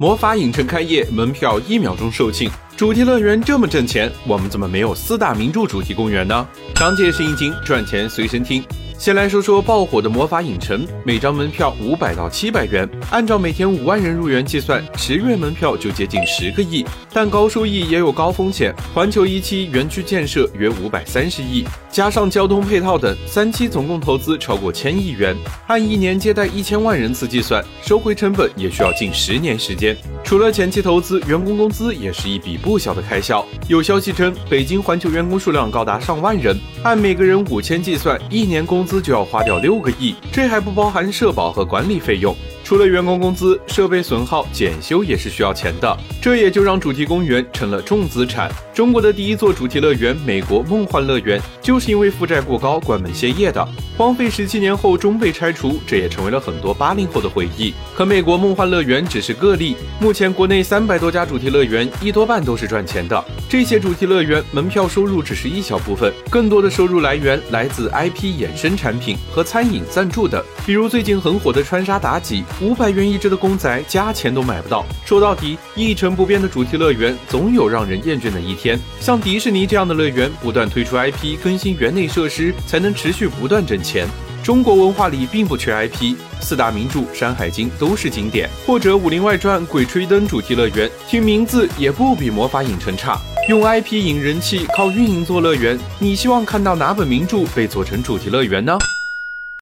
魔法影城开业，门票一秒钟售罄。主题乐园这么挣钱，我们怎么没有四大名著主题公园呢？长见识一惊，赚钱随身听。先来说说爆火的魔法影城，每张门票五百到七百元，按照每天五万人入园计算，十月门票就接近十个亿。但高收益也有高风险，环球一期园区建设约五百三十亿，加上交通配套等，三期总共投资超过千亿元，按一年接待一千万人次计算，收回成本也需要近十年时间。除了前期投资，员工工资也是一笔不小的开销。有消息称，北京环球员工数量高达上万人，按每个人五千计算，一年工资就要花掉六个亿，这还不包含社保和管理费用。除了员工工资，设备损耗检修也是需要钱的，这也就让主题公园成了重资产。中国的第一座主题乐园——美国梦幻乐园，就是因为负债过高关门歇业的。荒废十七年后终被拆除，这也成为了很多八零后的回忆。可美国梦幻乐园只是个例，目前国内三百多家主题乐园，一多半都是赚钱的。这些主题乐园门票收入只是一小部分，更多的收入来源来自 IP 衍生产品和餐饮赞助等。比如最近很火的川沙妲己，五百元一只的公仔，加钱都买不到。说到底，一成不变的主题乐园总有让人厌倦的一天。像迪士尼这样的乐园，不断推出 IP，更新园内设施，才能持续不断挣钱。中国文化里并不缺 IP，四大名著《山海经》都是经典，或者《武林外传》《鬼吹灯》主题乐园，听名字也不比魔法影城差。用 IP 引人气，靠运营做乐园，你希望看到哪本名著被做成主题乐园呢？